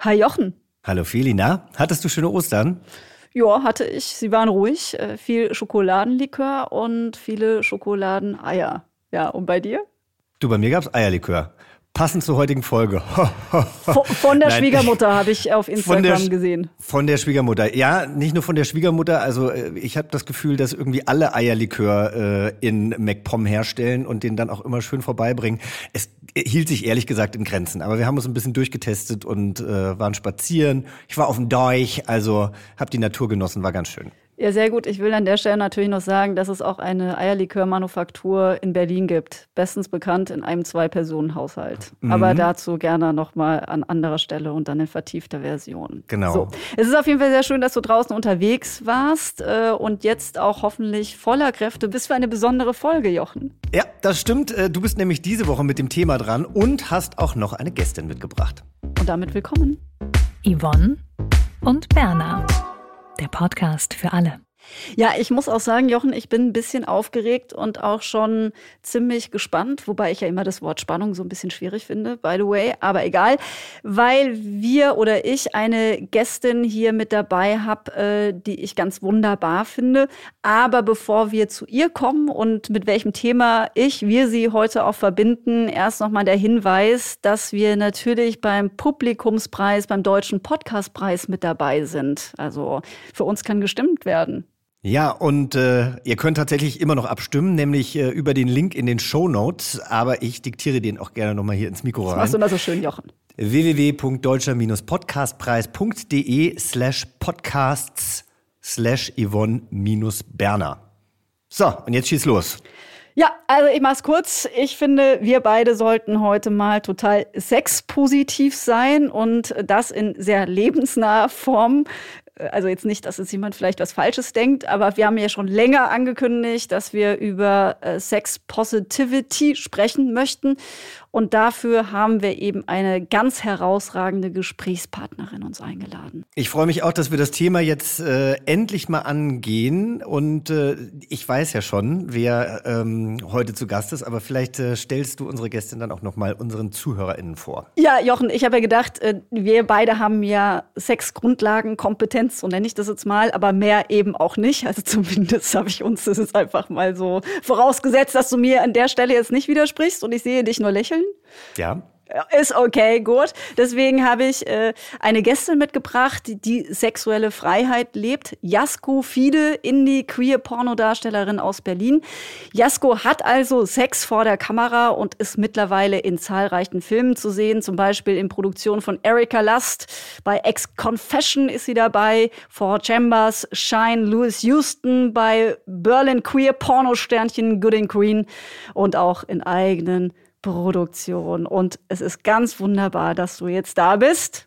Hi Jochen. Hallo Felina, hattest du schöne Ostern? Ja, hatte ich. Sie waren ruhig. Äh, Viel Schokoladenlikör und viele Schokoladeneier. Ja, und bei dir? Du, bei mir gab's Eierlikör. Passend zur heutigen Folge. Von, von der Nein. Schwiegermutter habe ich auf Von Instagram Sch- gesehen. Von der Schwiegermutter. Ja, nicht nur von der Schwiegermutter. Also äh, ich habe das Gefühl, dass irgendwie alle Eierlikör äh, in MacPom herstellen und den dann auch immer schön vorbeibringen. Es hielt sich ehrlich gesagt in Grenzen. Aber wir haben uns ein bisschen durchgetestet und äh, waren spazieren. Ich war auf dem Deich, also habe die Natur genossen, war ganz schön. Ja, sehr gut. Ich will an der Stelle natürlich noch sagen, dass es auch eine Eierlikörmanufaktur in Berlin gibt. Bestens bekannt in einem Zwei-Personen-Haushalt. Aber dazu gerne nochmal an anderer Stelle und dann in vertiefter Version. Genau. So. Es ist auf jeden Fall sehr schön, dass du draußen unterwegs warst äh, und jetzt auch hoffentlich voller Kräfte bist für eine besondere Folge, Jochen. Ja, das stimmt. Äh, Du bist nämlich diese Woche mit dem Thema dran und hast auch noch eine Gästin mitgebracht. Und damit willkommen. Yvonne und Berna. Der Podcast für alle. Ja, ich muss auch sagen, Jochen, ich bin ein bisschen aufgeregt und auch schon ziemlich gespannt, wobei ich ja immer das Wort Spannung so ein bisschen schwierig finde, by the way, aber egal, weil wir oder ich eine Gästin hier mit dabei habe, äh, die ich ganz wunderbar finde. Aber bevor wir zu ihr kommen und mit welchem Thema ich, wir sie heute auch verbinden, erst nochmal der Hinweis, dass wir natürlich beim Publikumspreis, beim Deutschen Podcastpreis mit dabei sind. Also für uns kann gestimmt werden. Ja, und äh, ihr könnt tatsächlich immer noch abstimmen, nämlich äh, über den Link in den Show Notes. Aber ich diktiere den auch gerne nochmal hier ins Mikro Das rein. machst du immer so schön, Jochen. www.deutscher-podcastpreis.de slash podcasts slash Yvonne-Berner. So, und jetzt schieß los. Ja, also ich mach's kurz. Ich finde, wir beide sollten heute mal total sexpositiv sein und das in sehr lebensnaher Form. Also jetzt nicht, dass jetzt jemand vielleicht was Falsches denkt, aber wir haben ja schon länger angekündigt, dass wir über äh, Sex Positivity sprechen möchten. Und dafür haben wir eben eine ganz herausragende Gesprächspartnerin uns eingeladen. Ich freue mich auch, dass wir das Thema jetzt äh, endlich mal angehen. Und äh, ich weiß ja schon, wer ähm, heute zu Gast ist, aber vielleicht äh, stellst du unsere Gästin dann auch nochmal unseren ZuhörerInnen vor. Ja, Jochen, ich habe ja gedacht, äh, wir beide haben ja Sexgrundlagenkompetenz, so nenne ich das jetzt mal, aber mehr eben auch nicht. Also zumindest habe ich uns das jetzt einfach mal so vorausgesetzt, dass du mir an der Stelle jetzt nicht widersprichst und ich sehe dich nur lächeln. Ja. Ja, Ist okay, gut. Deswegen habe ich äh, eine Gästin mitgebracht, die, die sexuelle Freiheit lebt. Jasko Fide, Indie-Queer-Pornodarstellerin aus Berlin. Jasko hat also Sex vor der Kamera und ist mittlerweile in zahlreichen Filmen zu sehen, zum Beispiel in Produktion von Erika Lust. Bei Ex-Confession ist sie dabei, Four Chambers, Shine, Louis Houston, bei Berlin Queer Pornosternchen Good and Green und auch in eigenen Produktion. Und es ist ganz wunderbar, dass du jetzt da bist.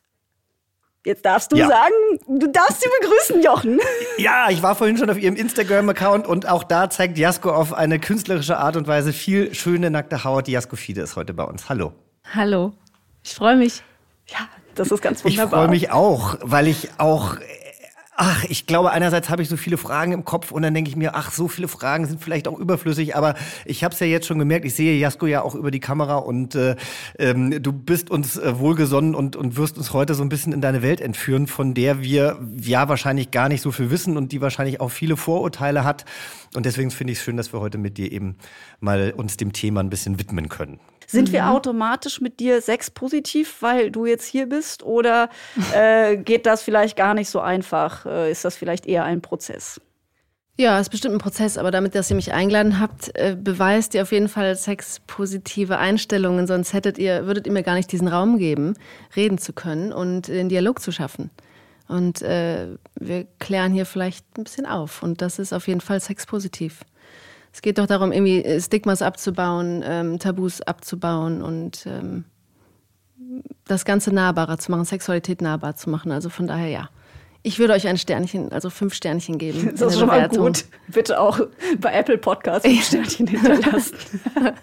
Jetzt darfst du Ja. sagen, du darfst sie begrüßen, Jochen. Ja, ich war vorhin schon auf ihrem Instagram-Account und auch da zeigt Jasko auf eine künstlerische Art und Weise viel schöne nackte Haut. Die Jasko Fide ist heute bei uns. Hallo. Hallo, ich freue mich. Ja, das ist ganz Ich wunderbar. freue mich auch, weil ich auch. Ach, ich glaube, einerseits habe ich so viele Fragen im Kopf und dann denke ich mir, ach, so viele Fragen sind vielleicht auch überflüssig, aber ich habe es ja jetzt schon gemerkt, ich sehe Jasko ja auch über die Kamera und äh, ähm, du bist uns äh, wohlgesonnen und, und wirst uns heute so ein bisschen in deine Welt entführen, von der wir ja wahrscheinlich gar nicht so viel wissen und die wahrscheinlich auch viele Vorurteile hat. Und deswegen finde ich es schön, dass wir heute mit dir eben mal uns dem Thema ein bisschen widmen können. Sind wir automatisch mit dir sexpositiv, weil du jetzt hier bist? Oder äh, geht das vielleicht gar nicht so einfach? Äh, ist das vielleicht eher ein Prozess? Ja, ist bestimmt ein Prozess, aber damit, dass ihr mich eingeladen habt, äh, beweist ihr auf jeden Fall sexpositive Einstellungen, sonst hättet ihr, würdet ihr mir gar nicht diesen Raum geben, reden zu können und den Dialog zu schaffen. Und äh, wir klären hier vielleicht ein bisschen auf. Und das ist auf jeden Fall sexpositiv. Es geht doch darum, irgendwie äh, Stigmas abzubauen, ähm, Tabus abzubauen und ähm, das Ganze nahbarer zu machen, Sexualität nahbar zu machen. Also von daher ja. Ich würde euch ein Sternchen, also fünf Sternchen geben. Das ist schon mal gut. Bitte auch bei Apple Podcasts fünf Sternchen hinterlassen.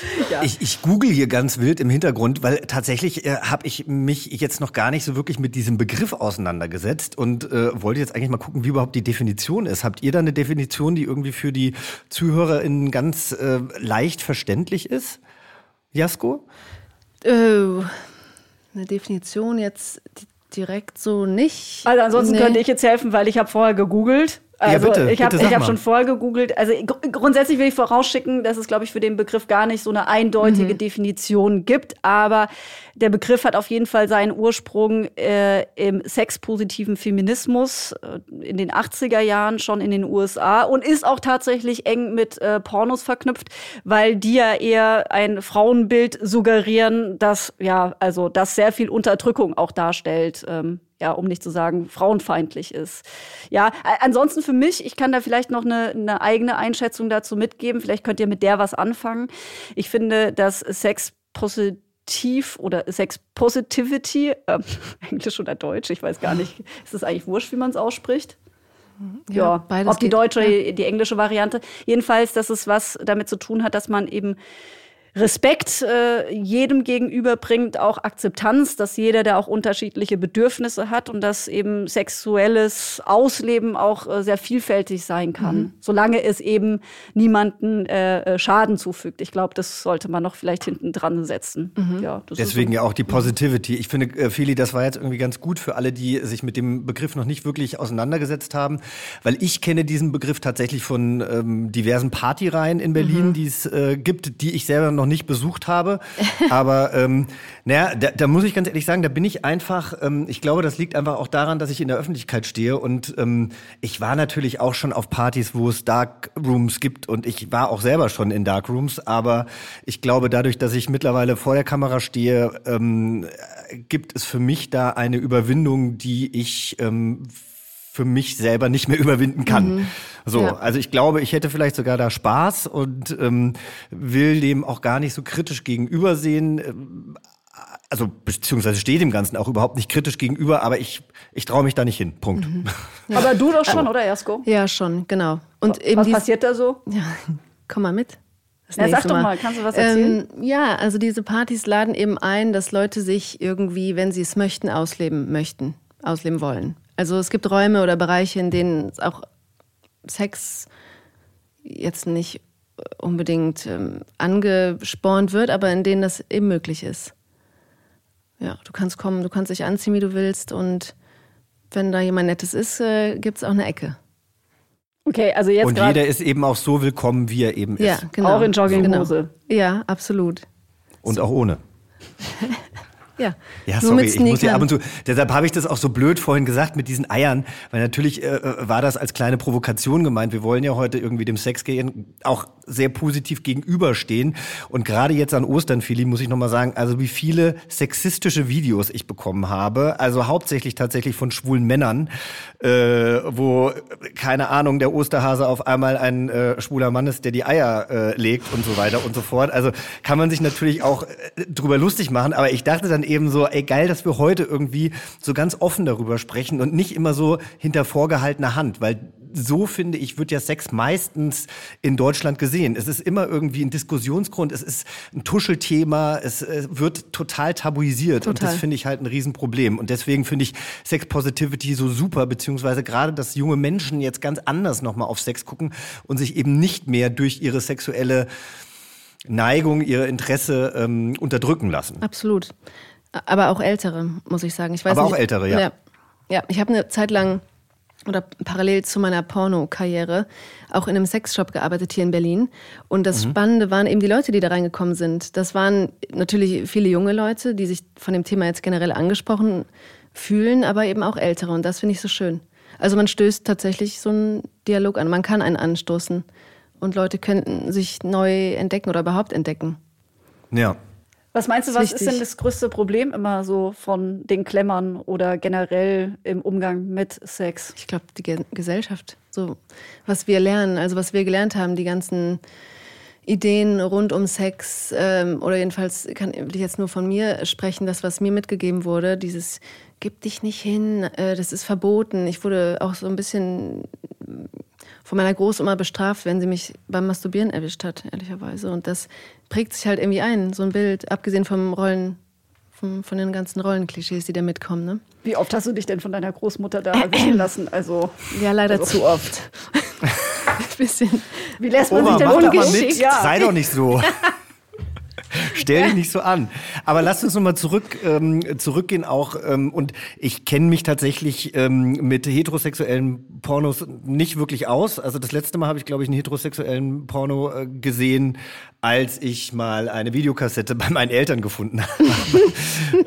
Ja. Ich, ich google hier ganz wild im Hintergrund, weil tatsächlich äh, habe ich mich jetzt noch gar nicht so wirklich mit diesem Begriff auseinandergesetzt und äh, wollte jetzt eigentlich mal gucken, wie überhaupt die Definition ist. Habt ihr da eine Definition, die irgendwie für die ZuhörerInnen ganz äh, leicht verständlich ist? Jasko? Äh, eine Definition jetzt direkt so nicht. Also ansonsten nee. könnte ich jetzt helfen, weil ich habe vorher gegoogelt. Also ja, bitte, ich habe hab schon vorher gegoogelt. Also gr grundsätzlich will ich vorausschicken, dass es, glaube ich, für den Begriff gar nicht so eine eindeutige mhm. Definition gibt. Aber der Begriff hat auf jeden Fall seinen Ursprung äh, im sexpositiven Feminismus äh, in den 80er Jahren schon in den USA und ist auch tatsächlich eng mit äh, Pornos verknüpft, weil die ja eher ein Frauenbild suggerieren, das ja also das sehr viel Unterdrückung auch darstellt. Ähm, ja, um nicht zu sagen, frauenfeindlich ist. Ja, ansonsten für mich, ich kann da vielleicht noch eine, eine eigene Einschätzung dazu mitgeben. Vielleicht könnt ihr mit der was anfangen. Ich finde, dass Sex positiv oder Sex Positivity, äh, Englisch oder Deutsch, ich weiß gar nicht, ist es eigentlich wurscht, wie man es ausspricht? Ja, ja beides ob die deutsche, ja. die englische Variante. Jedenfalls, dass es was damit zu tun hat, dass man eben Respekt äh, jedem gegenüber bringt, auch Akzeptanz, dass jeder, der auch unterschiedliche Bedürfnisse hat und dass eben sexuelles Ausleben auch äh, sehr vielfältig sein kann, mhm. solange es eben niemanden äh, äh Schaden zufügt. Ich glaube, das sollte man noch vielleicht hinten dran setzen. Mhm. Ja, Deswegen so. ja auch die Positivity. Ich finde, äh, Feli, das war jetzt irgendwie ganz gut für alle, die sich mit dem Begriff noch nicht wirklich auseinandergesetzt haben, weil ich kenne diesen Begriff tatsächlich von ähm, diversen Partyreihen in Berlin, mhm. die es äh, gibt, die ich selber noch nicht besucht habe. Aber ähm, naja, da, da muss ich ganz ehrlich sagen, da bin ich einfach, ähm, ich glaube, das liegt einfach auch daran, dass ich in der Öffentlichkeit stehe. Und ähm, ich war natürlich auch schon auf Partys, wo es Dark Rooms gibt. Und ich war auch selber schon in Dark Rooms. Aber ich glaube, dadurch, dass ich mittlerweile vor der Kamera stehe, ähm, gibt es für mich da eine Überwindung, die ich ähm, für mich selber nicht mehr überwinden kann. Mhm. So, ja. also ich glaube, ich hätte vielleicht sogar da Spaß und ähm, will dem auch gar nicht so kritisch gegenübersehen. Ähm, also beziehungsweise stehe dem Ganzen auch überhaupt nicht kritisch gegenüber, aber ich, ich traue mich da nicht hin. Punkt. Mhm. Ja. Aber du doch schon, oder Jasko? Ja, schon, genau. Und was was passiert da so? Ja, komm mal mit. Ja, sag doch mal. mal, kannst du was erzählen? Ähm, ja, also diese Partys laden eben ein, dass Leute sich irgendwie, wenn sie es möchten, ausleben möchten, ausleben wollen. Also es gibt Räume oder Bereiche, in denen auch Sex jetzt nicht unbedingt ähm, angespornt wird, aber in denen das eben möglich ist. Ja, du kannst kommen, du kannst dich anziehen, wie du willst und wenn da jemand Nettes ist, äh, gibt es auch eine Ecke. Okay, also jetzt Und jeder ist eben auch so willkommen, wie er eben ist. Ja, genau. Auch in Jogginghose. Genau. Ja, absolut. Und auch ohne. Ja, ja sorry, ich muss hier ab und zu. Deshalb habe ich das auch so blöd vorhin gesagt mit diesen Eiern, weil natürlich äh, äh, war das als kleine Provokation gemeint. Wir wollen ja heute irgendwie dem Sex gehen auch sehr positiv gegenüberstehen. Und gerade jetzt an Ostern, Philly, muss ich nochmal sagen, also wie viele sexistische Videos ich bekommen habe, also hauptsächlich tatsächlich von schwulen Männern, äh, wo, keine Ahnung, der Osterhase auf einmal ein äh, schwuler Mann ist, der die Eier äh, legt und so weiter und so fort. Also kann man sich natürlich auch äh, drüber lustig machen, aber ich dachte dann eben so, ey geil, dass wir heute irgendwie so ganz offen darüber sprechen und nicht immer so hinter vorgehaltener Hand, weil so finde ich, wird ja Sex meistens in Deutschland gesehen. Es ist immer irgendwie ein Diskussionsgrund, es ist ein Tuschelthema, es wird total tabuisiert total. und das finde ich halt ein Riesenproblem. Und deswegen finde ich Sex Positivity so super, beziehungsweise gerade, dass junge Menschen jetzt ganz anders nochmal auf Sex gucken und sich eben nicht mehr durch ihre sexuelle Neigung, ihr Interesse ähm, unterdrücken lassen. Absolut. Aber auch ältere, muss ich sagen. Ich weiß Aber nicht, auch ältere, ja. Ja, ja ich habe eine Zeit lang oder parallel zu meiner Porno-Karriere auch in einem Sexshop gearbeitet hier in Berlin. Und das mhm. Spannende waren eben die Leute, die da reingekommen sind. Das waren natürlich viele junge Leute, die sich von dem Thema jetzt generell angesprochen fühlen, aber eben auch ältere. Und das finde ich so schön. Also man stößt tatsächlich so einen Dialog an. Man kann einen anstoßen. Und Leute könnten sich neu entdecken oder überhaupt entdecken. Ja, was meinst du, was ist denn das größte Problem immer so von den Klemmern oder generell im Umgang mit Sex? Ich glaube, die Ge Gesellschaft, so was wir lernen, also was wir gelernt haben, die ganzen Ideen rund um Sex ähm, oder jedenfalls kann ich jetzt nur von mir sprechen, das, was mir mitgegeben wurde, dieses gib dich nicht hin, äh, das ist verboten. Ich wurde auch so ein bisschen von meiner Großoma bestraft, wenn sie mich beim Masturbieren erwischt hat, ehrlicherweise. Und das prägt sich halt irgendwie ein, so ein Bild, abgesehen vom Rollen, vom, von den ganzen Rollenklischees, die da mitkommen. Ne? Wie oft hast du dich denn von deiner Großmutter da erwischen lassen? Also, ja, leider also. zu oft. bisschen. Wie lässt man Oma, sich denn ungeschickt? Ja. Sei doch nicht so. Stell dich nicht so an. Aber lass uns nochmal zurück, ähm, zurückgehen auch. Ähm, und ich kenne mich tatsächlich ähm, mit heterosexuellen Pornos nicht wirklich aus. Also das letzte Mal habe ich, glaube ich, einen heterosexuellen Porno äh, gesehen, als ich mal eine Videokassette bei meinen Eltern gefunden habe.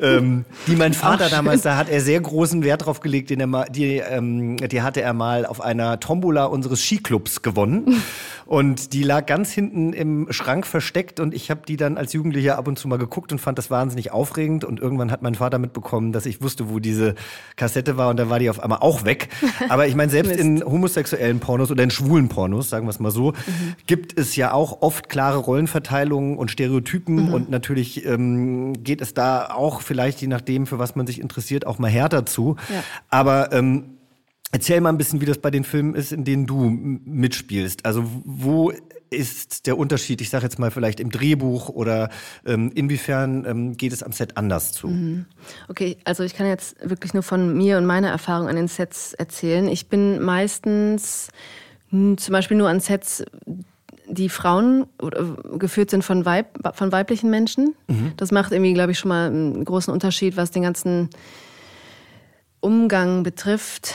ähm, die mein Vater Ach, damals, da hat er sehr großen Wert drauf gelegt, den er mal, die, ähm, die hatte er mal auf einer Tombola unseres Skiclubs gewonnen. Und die lag ganz hinten im Schrank versteckt und ich habe die dann als Jugendlicher ab und zu mal geguckt und fand das wahnsinnig aufregend. Und irgendwann hat mein Vater mitbekommen, dass ich wusste, wo diese Kassette war und da war die auf einmal auch weg. Aber ich meine, selbst in homosexuellen Pornos oder in schwulen Pornos, sagen wir es mal so, mhm. gibt es ja auch oft klare Rollenverteilungen und Stereotypen mhm. und natürlich ähm, geht es da auch vielleicht, je nachdem, für was man sich interessiert, auch mal härter zu. Ja. Aber ähm, Erzähl mal ein bisschen, wie das bei den Filmen ist, in denen du mitspielst. Also wo ist der Unterschied, ich sage jetzt mal vielleicht im Drehbuch oder ähm, inwiefern ähm, geht es am Set anders zu? Mhm. Okay, also ich kann jetzt wirklich nur von mir und meiner Erfahrung an den Sets erzählen. Ich bin meistens zum Beispiel nur an Sets, die Frauen äh, geführt sind von, Weib, von weiblichen Menschen. Mhm. Das macht irgendwie, glaube ich, schon mal einen großen Unterschied, was den ganzen Umgang betrifft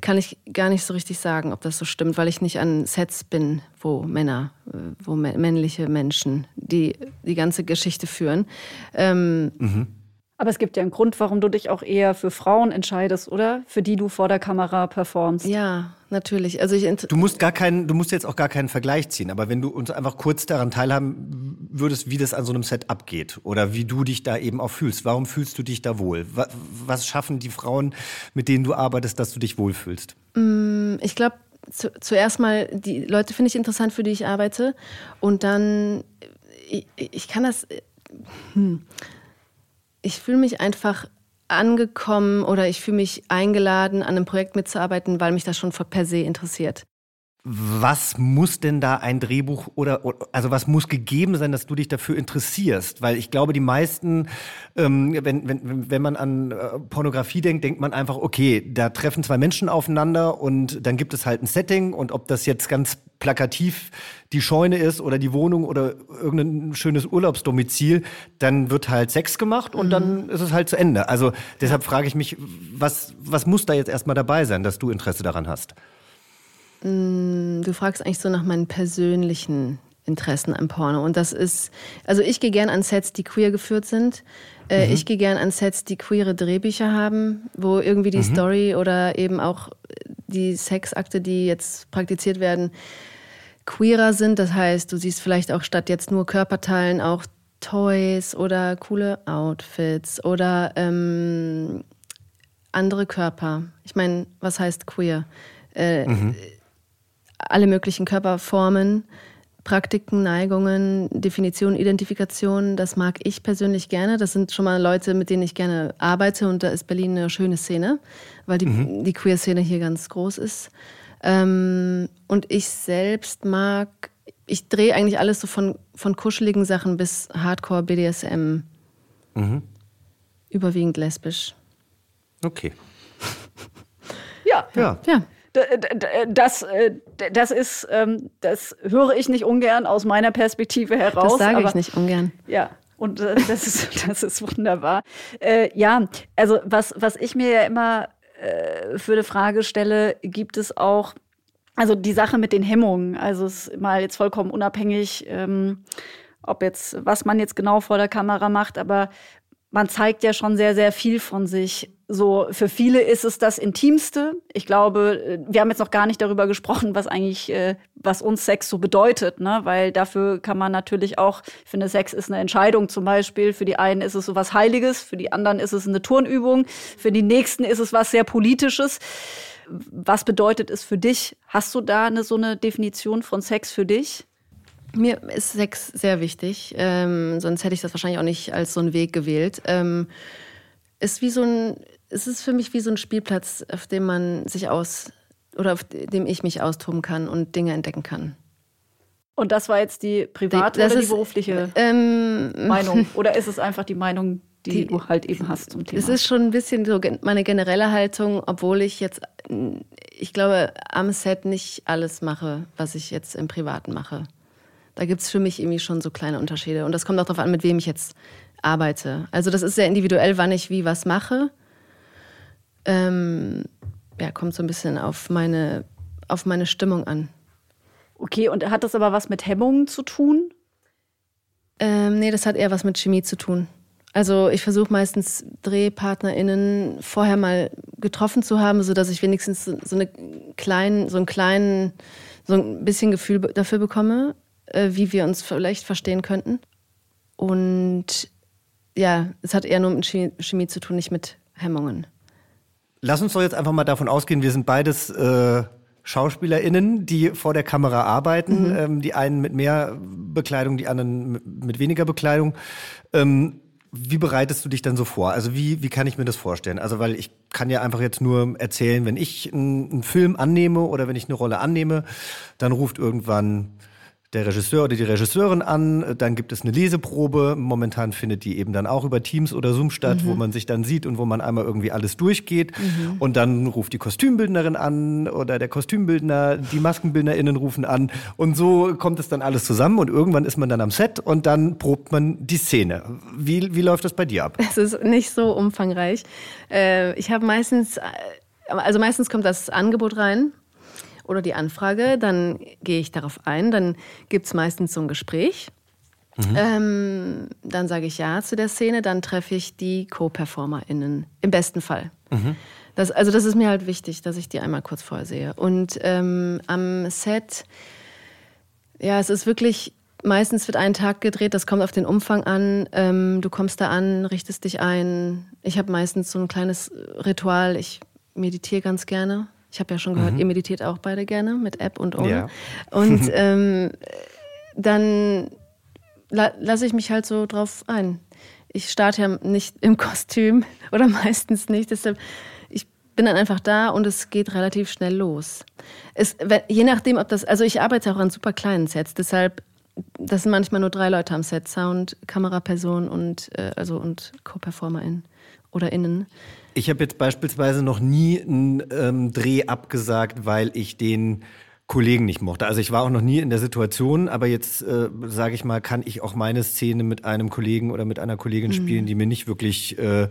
kann ich gar nicht so richtig sagen, ob das so stimmt, weil ich nicht an Sets bin, wo Männer, äh, wo männliche Menschen die, die ganze Geschichte führen. Ähm, mhm. Aber es gibt ja einen Grund, warum du dich auch eher für Frauen entscheidest, oder? Für die du vor der Kamera performst. Ja, natürlich. Also ich du musst gar keinen, du musst jetzt auch gar keinen Vergleich ziehen, aber wenn du uns einfach kurz daran teilhaben würdest, wie das an so einem Set abgeht oder wie du dich da eben auch fühlst. Warum fühlst du dich da wohl? Was schaffen die Frauen, mit denen du arbeitest, dass du dich wohlfühlst? Mm, ich glaube, zu, zuerst mal, die Leute finde ich interessant, für die ich arbeite. Und dann, ich, ich kann das. Hm ich fühle mich einfach angekommen oder ich fühle mich eingeladen, an einem Projekt mitzuarbeiten, weil mich das schon per se interessiert. Was muss denn da ein Drehbuch oder, also was muss gegeben sein, dass du dich dafür interessierst? Weil ich glaube, die meisten, ähm, wenn, wenn, wenn man an äh, Pornografie denkt, denkt man einfach, okay, da treffen zwei Menschen aufeinander und dann gibt es halt ein Setting und ob das jetzt ganz plakativ die Scheune ist oder die Wohnung oder irgendein schönes Urlaubsdomizil, dann wird halt Sex gemacht und mhm. dann ist es halt zu Ende. Also deshalb frage ich mich, was, was muss da jetzt erstmal dabei sein, dass du Interesse daran hast? Mm, du fragst eigentlich so nach meinen persönlichen Interessen am Porno. Und das ist, also ich gehe gern an Sets, die queer geführt sind. Äh, mhm. Ich gehe gern an Sets, die queere Drehbücher haben, wo irgendwie die mhm. Story oder eben auch die Sexakte, die jetzt praktiziert werden, queerer sind. Das heißt, du siehst vielleicht auch statt jetzt nur Körperteilen auch Toys oder coole Outfits oder ähm, andere Körper. Ich meine, was heißt queer? Äh, mhm alle möglichen Körperformen, Praktiken, Neigungen, Definitionen, Identifikationen, das mag ich persönlich gerne. Das sind schon mal Leute, mit denen ich gerne arbeite und da ist Berlin eine schöne Szene, weil die, mhm. die Queer-Szene hier ganz groß ist. Ähm, und ich selbst mag, ich drehe eigentlich alles so von, von kuscheligen Sachen bis Hardcore, BDSM. Mhm. Überwiegend lesbisch. Okay. ja. Ja. ja das, äh, das ist, ähm, das höre ich nicht ungern aus meiner Perspektive heraus. Das sage ich nicht ungern. Ja. Und äh, das, ist, das ist wunderbar. Äh, ja, also was, was ich mir ja immer äh, für eine Frage stelle, gibt es auch, also die Sache mit den Hemmungen, also es ist mal jetzt vollkommen unabhängig, ähm, ob jetzt, was man jetzt genau vor der Kamera macht, aber man zeigt ja schon sehr, sehr viel von sich. So, für viele ist es das Intimste. Ich glaube, wir haben jetzt noch gar nicht darüber gesprochen, was eigentlich, äh, was uns Sex so bedeutet, ne? Weil dafür kann man natürlich auch, ich finde, Sex ist eine Entscheidung zum Beispiel. Für die einen ist es so was Heiliges, für die anderen ist es eine Turnübung, für die nächsten ist es was sehr Politisches. Was bedeutet es für dich? Hast du da eine, so eine Definition von Sex für dich? Mir ist Sex sehr wichtig, ähm, sonst hätte ich das wahrscheinlich auch nicht als so einen Weg gewählt. Ähm, ist wie so ein, es ist für mich wie so ein Spielplatz, auf dem man sich aus oder auf dem ich mich austoben kann und Dinge entdecken kann. Und das war jetzt die private Das oder die ist, berufliche Ähm, Meinung? Oder ist es einfach die Meinung, die, Die- du halt eben hast zum Thema? Es ist schon ein bisschen so meine generelle Haltung, obwohl ich jetzt, ich glaube, am Set nicht alles mache, was ich jetzt im Privaten mache. Da gibt es für mich irgendwie schon so kleine Unterschiede. Und das kommt auch darauf an, mit wem ich jetzt arbeite. Also das ist sehr individuell, wann ich wie was mache. Ähm, ja, kommt so ein bisschen auf meine, auf meine Stimmung an. okay, und hat das aber was mit Hemmungen zu tun? Ähm, nee, das hat eher was mit Chemie zu tun. Also ich versuche meistens DrehpartnerInnen vorher mal getroffen zu haben, sodass ich wenigstens so, eine kleinen, so einen kleinen, so ein bisschen Gefühl dafür bekomme, wie wir uns vielleicht verstehen könnten. Und ja, es hat eher nur mit Chemie, Chemie zu tun, nicht mit Hemmungen. Lass uns doch jetzt einfach mal davon ausgehen, wir sind beides äh, SchauspielerInnen, die vor der Kamera arbeiten. Ähm, die einen mit mehr Bekleidung, die anderen mit- mit weniger Bekleidung. Ähm, wie bereitest du dich dann so vor? Also wie, wie kann ich mir das vorstellen? Also weil ich kann ja einfach jetzt nur erzählen, wenn ich einen, einen Film annehme oder wenn ich eine Rolle annehme, dann ruft irgendwann der Regisseur oder die Regisseurin an, dann gibt es eine Leseprobe. Momentan findet die eben dann auch über Teams oder Zoom statt, wo man sich dann sieht und wo man einmal irgendwie alles durchgeht. Und dann ruft die Kostümbildnerin an oder der Kostümbildner, die MaskenbildnerInnen rufen an. Und so kommt es dann alles zusammen und irgendwann ist man dann am Set und dann probt man die Szene. Wie, wie läuft das bei dir ab? Es ist nicht so umfangreich. Äh, ich habe meistens, also meistens kommt das Angebot rein oder die Anfrage, dann gehe ich darauf ein, dann gibt es meistens so ein Gespräch. Ähm, dann sage ich ja zu der Szene, dann treffe ich die Co-PerformerInnen, im besten Fall. Das, also das ist mir halt wichtig, dass ich die einmal kurz vorher sehe. Und ähm, am Set ja, es ist wirklich, meistens wird ein Tag gedreht, das kommt auf den Umfang an. Ähm, du kommst da an, richtest dich ein. Ich habe meistens so ein kleines Ritual, ich meditiere ganz gerne. Ich habe ja schon gehört, ihr meditiert auch beide gerne, mit App und ohne. Ja. Und ähm, dann la lasse ich mich halt so drauf ein. Ich starte ja nicht im Kostüm oder meistens nicht. Deshalb, ich bin dann einfach da und es geht relativ schnell los. Es, wenn- je nachdem, ob das, also ich arbeite auch an super kleinen Sets, deshalb, das sind manchmal nur drei Leute am Set, Sound, Kameraperson und, äh, also, und Co-PerformerInnen oder Innen. Ich habe jetzt beispielsweise noch nie einen ähm, Dreh abgesagt, weil ich den Kollegen nicht mochte. Also ich war auch noch nie in der Situation, aber jetzt äh, sage ich mal, kann ich auch meine Szene mit einem Kollegen oder mit einer Kollegin spielen, die mir nicht wirklich äh, äh,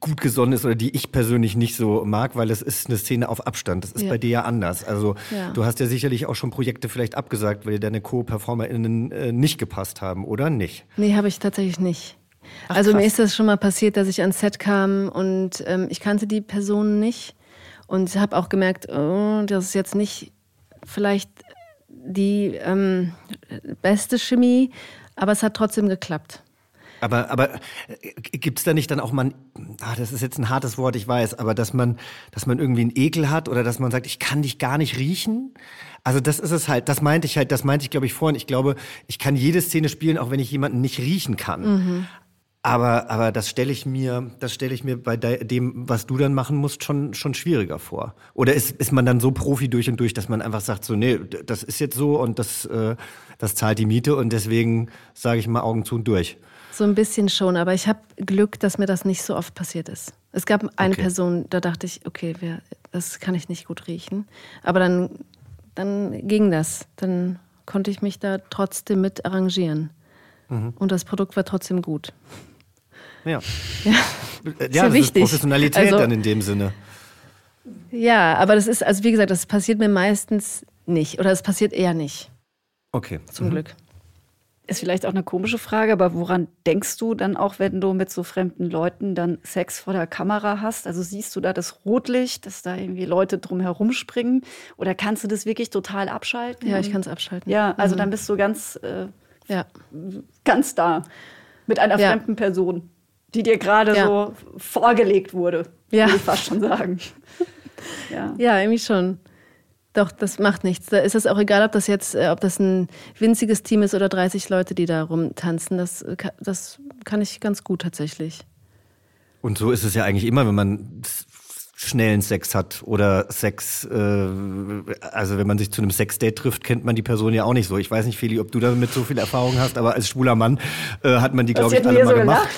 gut gesonnen ist oder die ich persönlich nicht so mag, weil es ist eine Szene auf Abstand. Das ist Ja. bei dir ja anders. Also Ja. du hast ja sicherlich auch schon Projekte vielleicht abgesagt, weil dir deine Co-PerformerInnen äh, nicht gepasst haben, oder nicht? Nee, habe ich tatsächlich nicht. Also mir krass. ist das schon mal passiert, dass ich ans Set kam und ähm, ich kannte die Person nicht und habe auch gemerkt, oh, das ist jetzt nicht vielleicht die ähm, beste Chemie, aber es hat trotzdem geklappt. Aber, aber äh, gibt's da nicht dann auch mal, ah, das ist jetzt ein hartes Wort, ich weiß, aber dass man, dass man irgendwie einen Ekel hat oder dass man sagt, ich kann dich gar nicht riechen? Also das ist es halt, das meinte ich halt, das meinte ich glaube ich vorhin. Ich glaube, ich kann jede Szene spielen, auch wenn ich jemanden nicht riechen kann. Aber, aber das stelle ich mir, das stelle ich mir bei de dem, was du dann machen musst, schon, schon schwieriger vor. Oder ist, ist man dann so Profi durch und durch, dass man einfach sagt, so, nee, das ist jetzt so und das, äh, das zahlt die Miete und deswegen sage ich mal Augen zu und durch. So ein bisschen schon, aber ich habe Glück, dass mir das nicht so oft passiert ist. Es gab eine Okay. Person, da dachte ich, okay, wer, das kann ich nicht gut riechen. Aber dann, dann ging das. Dann konnte ich mich da trotzdem mit arrangieren. Und das Produkt war trotzdem gut. Ja. Ja, Ja, ja das wichtig. ist Professionalität Also- dann in dem Sinne. ja, aber das ist, also wie gesagt, das passiert mir meistens nicht. Oder es passiert eher nicht, Okay. zum Glück. Ist vielleicht auch eine komische Frage, aber woran denkst du dann auch, wenn du mit so fremden Leuten dann Sex vor der Kamera hast? Also siehst du da das Rotlicht, dass da irgendwie Leute drum herum springen? Oder kannst du das wirklich total abschalten? Ja, ich kann es abschalten. Ja, also dann bist du ganz, äh, Ja. ganz da mit einer Ja. fremden Person, die dir gerade Ja. so vorgelegt wurde, Ja. würde ich fast schon sagen. ja. ja, irgendwie schon. Doch, das macht nichts. Da ist es auch egal, ob das jetzt, äh, ob das ein winziges Team ist oder 30 Leute, die da rumtanzen. Das, das kann ich ganz gut tatsächlich. Und so ist es ja eigentlich immer, wenn man schnellen Sex hat oder Sex, äh, also wenn man sich zu einem Sexdate trifft, kennt man die Person ja auch nicht so. Ich weiß nicht, Feli, ob du damit so viel Erfahrung hast, aber als schwuler Mann äh, hat man die, glaube ich, alle mal so gemacht.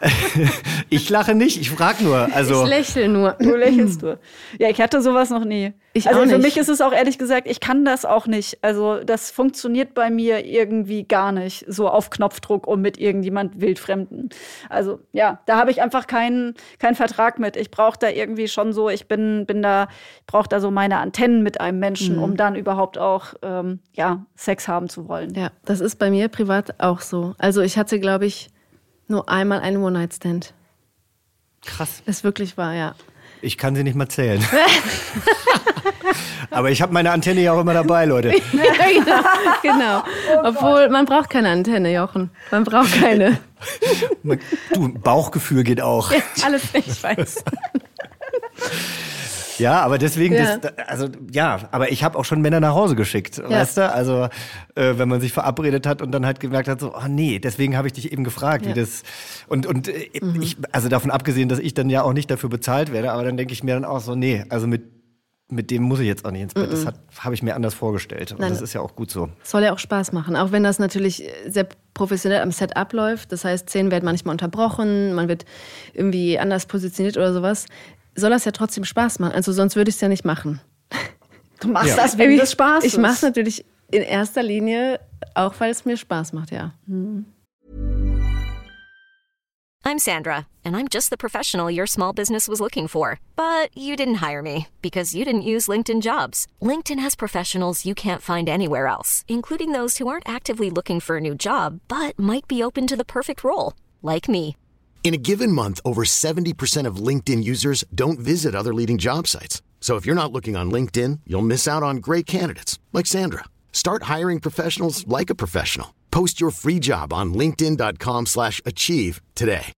ich lache nicht, ich frage nur. Also ich lächle nur. Du lächelst nur. Ja, ich hatte sowas noch nie. Ich also auch nicht. für mich ist es auch ehrlich gesagt, ich kann das auch nicht. Also das funktioniert bei mir irgendwie gar nicht, so auf Knopfdruck und mit irgendjemand wildfremden. Also ja, da habe ich einfach keinen keinen Vertrag mit. Ich brauche da irgendwie schon so, ich bin bin da, ich brauche da so meine Antennen mit einem Menschen, mhm. um dann überhaupt auch ähm, ja Sex haben zu wollen. Ja, das ist bei mir privat auch so. Also ich hatte, glaube ich nur einmal einen One-Night-Stand. Krass. Ist wirklich wahr, ja. Ich kann sie nicht mal zählen. Aber ich habe meine Antenne ja auch immer dabei, Leute. genau. genau. Oh Obwohl, man braucht keine Antenne, Jochen. Man braucht keine. du, Bauchgefühl geht auch. Ja, alles, ich weiß. Ja, aber deswegen, ja. Das, also ja, aber ich habe auch schon Männer nach Hause geschickt, ja. weißt du? Also äh, wenn man sich verabredet hat und dann halt gemerkt hat, so, oh nee, deswegen habe ich dich eben gefragt, ja. wie das und und äh, mhm. ich, also davon abgesehen, dass ich dann ja auch nicht dafür bezahlt werde, aber dann denke ich mir dann auch so, nee, also mit mit dem muss ich jetzt auch nicht ins Bett. Das habe ich mir anders vorgestellt. Und Nein, das ist ja auch gut so. Soll ja auch Spaß machen, auch wenn das natürlich sehr professionell am Set abläuft. Das heißt, Szenen werden manchmal unterbrochen, man wird irgendwie anders positioniert oder sowas soll das ja trotzdem Spaß machen. Also sonst würde ich es ja nicht machen. Du machst ja. das wegen des Spaßes. Ich mache es natürlich in erster Linie auch, weil es mir Spaß macht, ja. Mhm. I'm Sandra, and I'm just the professional your small business was looking for. But you didn't hire me because you didn't use LinkedIn jobs. LinkedIn has professionals you can't find anywhere else, including those who aren't actively looking for a new job, but might be open to the perfect role, like me. In a given month, over 70% of LinkedIn users don't visit other leading job sites. So if you're not looking on LinkedIn, you'll miss out on great candidates like Sandra. Start hiring professionals like a professional. Post your free job on linkedin.com/achieve today.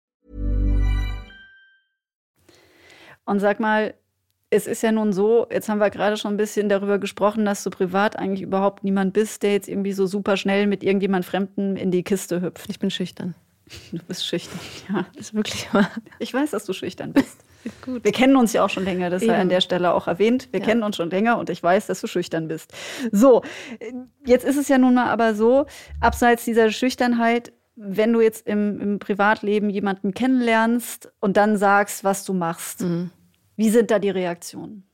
Und sag mal, es ist ja nun so, jetzt haben wir gerade schon ein bisschen darüber gesprochen, dass du privat eigentlich überhaupt niemand bist, der jetzt irgendwie so super schnell mit irgendjemand Fremden in die Kiste hüpft. Ich bin schüchtern. Du bist schüchtern. Ja, ist wirklich wahr. Ich weiß, dass du schüchtern bist. Gut. Wir kennen uns ja auch schon länger, das sei an der Stelle auch erwähnt. Wir ja. kennen uns schon länger und ich weiß, dass du schüchtern bist. So, jetzt ist es ja nun mal aber so, abseits dieser Schüchternheit, wenn du jetzt im, im Privatleben jemanden kennenlernst und dann sagst, was du machst, mhm. wie sind da die Reaktionen?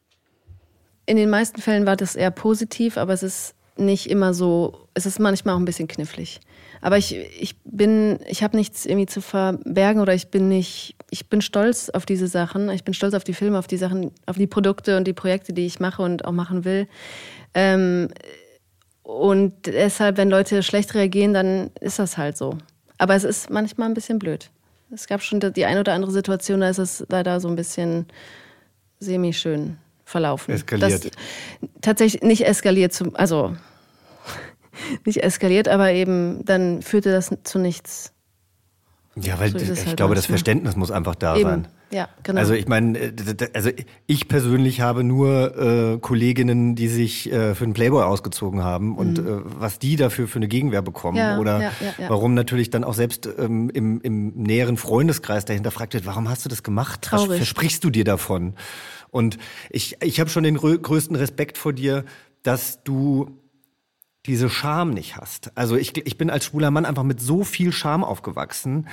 In den meisten Fällen war das eher positiv, aber es ist nicht immer so, es ist manchmal auch ein bisschen knifflig. Aber ich, ich bin, ich habe nichts irgendwie zu verbergen oder ich bin nicht, ich bin stolz auf diese Sachen. Ich bin stolz auf die Filme, auf die Sachen, auf die Produkte und die Projekte, die ich mache und auch machen will. Ähm, und deshalb, wenn Leute schlecht reagieren, dann ist das halt so. Aber es ist manchmal ein bisschen blöd. Es gab schon die eine oder andere Situation, da ist es leider so ein bisschen semi-schön verlaufen. Eskaliert. Das, tatsächlich nicht eskaliert, zum, also nicht eskaliert, aber eben dann führte das zu nichts. Ja, weil so ich halt glaube, das Verständnis muss einfach da eben. sein. Ja, genau. Also ich meine, äh, also ich persönlich habe nur äh, Kolleginnen, die sich äh, für einen Playboy ausgezogen haben und mhm. äh, was die dafür für eine Gegenwehr bekommen ja, oder ja, ja, warum natürlich dann auch selbst ähm, im, im näheren Freundeskreis dahinter fragt wird, warum hast du das gemacht? Traurig. Was versprichst du dir davon? Und ich, ich habe schon den größten Respekt vor dir, dass du diese Scham nicht hast. Also ich, ich bin als schwuler Mann einfach mit so viel Scham aufgewachsen,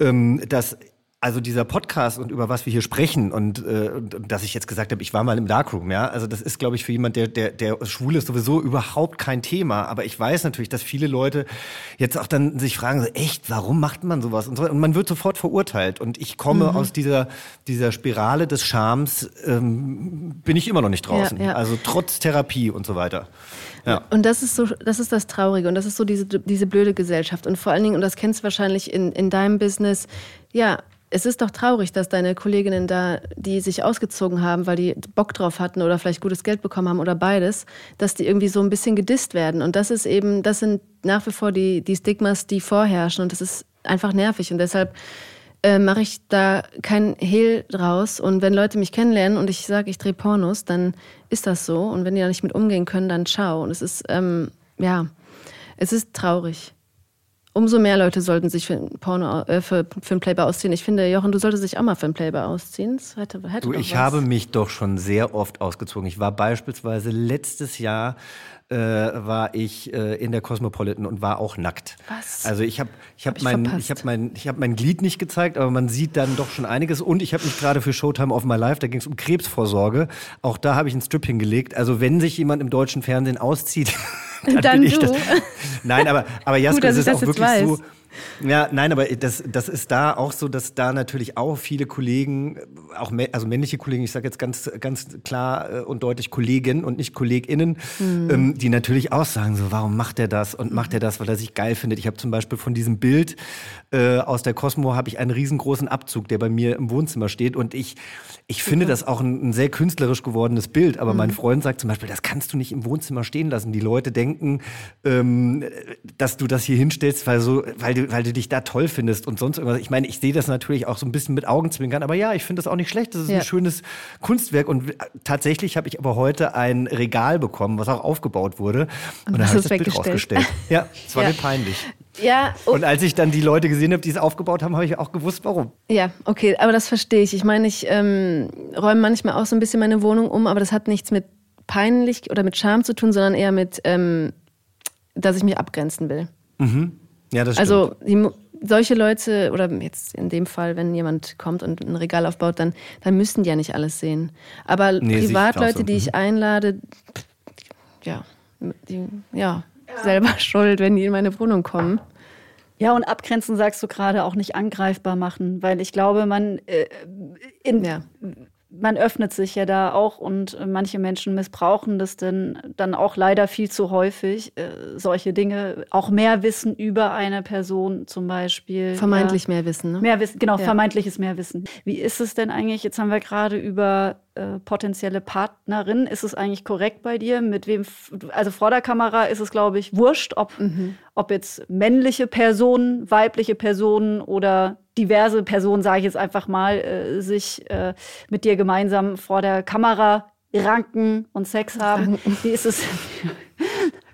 ähm, dass also dieser Podcast und über was wir hier sprechen und, äh, und dass ich jetzt gesagt habe, ich war mal im Darkroom, ja, also das ist, glaube ich, für jemand, der, der, der schwul ist, sowieso überhaupt kein Thema. Aber ich weiß natürlich, dass viele Leute jetzt auch dann sich fragen, so, echt, warum macht man sowas? Und, so, und man wird sofort verurteilt. Und ich komme mhm. aus dieser, dieser Spirale des Schams, ähm, bin ich immer noch nicht draußen. Ja, ja. Also trotz Therapie und so weiter. Ja. Und das ist so, das ist das Traurige und das ist so diese, diese blöde Gesellschaft. Und vor allen Dingen, und das kennst du wahrscheinlich in, in deinem Business, ja, es ist doch traurig, dass deine Kolleginnen da, die sich ausgezogen haben, weil die Bock drauf hatten oder vielleicht gutes Geld bekommen haben oder beides, dass die irgendwie so ein bisschen gedisst werden. Und das ist eben, das sind nach wie vor die, die Stigmas, die vorherrschen. Und das ist einfach nervig. Und deshalb äh, mache ich da kein Hehl draus. Und wenn Leute mich kennenlernen und ich sage, ich drehe Pornos, dann ist das so. Und wenn die da nicht mit umgehen können, dann ciao. Und es ist, ähm, ja, es ist traurig. Umso mehr Leute sollten sich für ein, Porno, äh, für, für einen Playboy ausziehen. Ich finde, Jochen, du solltest dich auch mal für einen Playboy ausziehen. Das hätte, hätte du, ich was. habe mich doch schon sehr oft ausgezogen. Ich war beispielsweise letztes Jahr äh, war ich äh, in der Cosmopolitan und war auch nackt. Was? Also ich habe ich Hab hab ich mein ich habe mein ich habe mein Glied nicht gezeigt, aber man sieht dann doch schon einiges und ich habe mich gerade für Showtime of My Life, da ging es um Krebsvorsorge, auch da habe ich einen Strip hingelegt. Also wenn sich jemand im deutschen Fernsehen auszieht, dann, Dann bin ich du. das. Nein, aber aber Jasko, dass es ich ist auch wirklich so weiß. Ja, nein, aber das, das ist da auch so, dass da natürlich auch viele Kollegen, auch mä- also männliche Kollegen, ich sage jetzt ganz, ganz klar äh, und deutlich Kolleginnen und nicht KollegInnen, Mhm. ähm, die natürlich auch sagen so, warum macht er das und macht er das, weil er sich geil findet. Ich habe zum Beispiel von diesem Bild äh, aus der Cosmo habe ich einen riesengroßen Abzug, der bei mir im Wohnzimmer steht und ich, ich finde das auch ein, ein sehr künstlerisch gewordenes Bild, aber Mhm. mein Freund sagt zum Beispiel, das kannst du nicht im Wohnzimmer stehen lassen. Die Leute denken, ähm, dass du das hier hinstellst, weil, so, weil, du, weil du dich da toll findest und sonst irgendwas. Ich meine, ich sehe das natürlich auch so ein bisschen mit Augenzwinkern, aber ja, ich finde das auch nicht schlecht. Das ist Ja. ein schönes Kunstwerk und tatsächlich habe ich aber heute ein Regal bekommen, was auch aufgebaut wurde und, Und da hast habe ich das Bild rausgestellt. Ja, es war Ja. mir peinlich. Ja, oh, Und als ich dann die Leute gesehen habe, die es aufgebaut haben, habe ich auch gewusst, warum. ja, okay, aber das verstehe ich. Ich meine, ich ähm, räume manchmal auch so ein bisschen meine Wohnung um, aber das hat nichts mit peinlich oder mit Scham zu tun, sondern eher mit, ähm, dass ich mich abgrenzen will. Ja, das stimmt. Also die, mu- solche Leute, oder jetzt in dem Fall, wenn jemand kommt und ein Regal aufbaut, dann, dann müssen die ja nicht alles sehen. Aber Nee, Privatleute, genauso. die ich einlade, pff, ja, die, ja, selber schuld, wenn die in meine Wohnung kommen. Ja, und abgrenzen sagst du gerade auch nicht angreifbar machen, weil ich glaube, man, äh, in, Ja. man öffnet sich ja da auch und manche Menschen missbrauchen das denn dann auch leider viel zu häufig, äh, solche Dinge, auch mehr Wissen über eine Person zum Beispiel. Vermeintlich ja. mehr wissen, ne? Mehr Wissen, genau, Ja. vermeintliches Mehrwissen. Wie ist es denn eigentlich, jetzt haben wir gerade über äh, potenzielle Partnerin, ist es eigentlich korrekt bei dir? Mit wem, also vor der Kamera ist es, glaube ich, wurscht, ob, ob jetzt männliche Personen, weibliche Personen oder diverse Personen, sage ich jetzt einfach mal, äh, sich äh, mit dir gemeinsam vor der Kamera ranken und Sex haben. Wie ist es?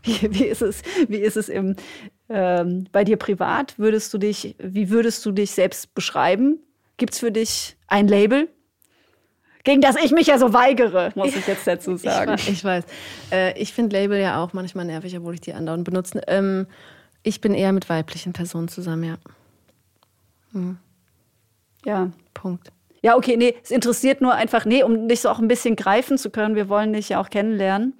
Wie, wie ist es, wie ist es im, ähm, bei dir privat? Würdest du dich, wie würdest du dich selbst beschreiben? Gibt es für dich ein Label? Gegen das ich mich ja so weigere, muss ich jetzt dazu sagen. Ich, ich weiß. Äh, ich finde Label ja auch manchmal nervig, obwohl ich die andauernd benutze. Ähm, ich bin eher mit weiblichen Personen zusammen, ja. Ja. Punkt. Ja, okay, nee, es interessiert nur einfach, nee, um dich so auch ein bisschen greifen zu können. Wir wollen dich ja auch kennenlernen.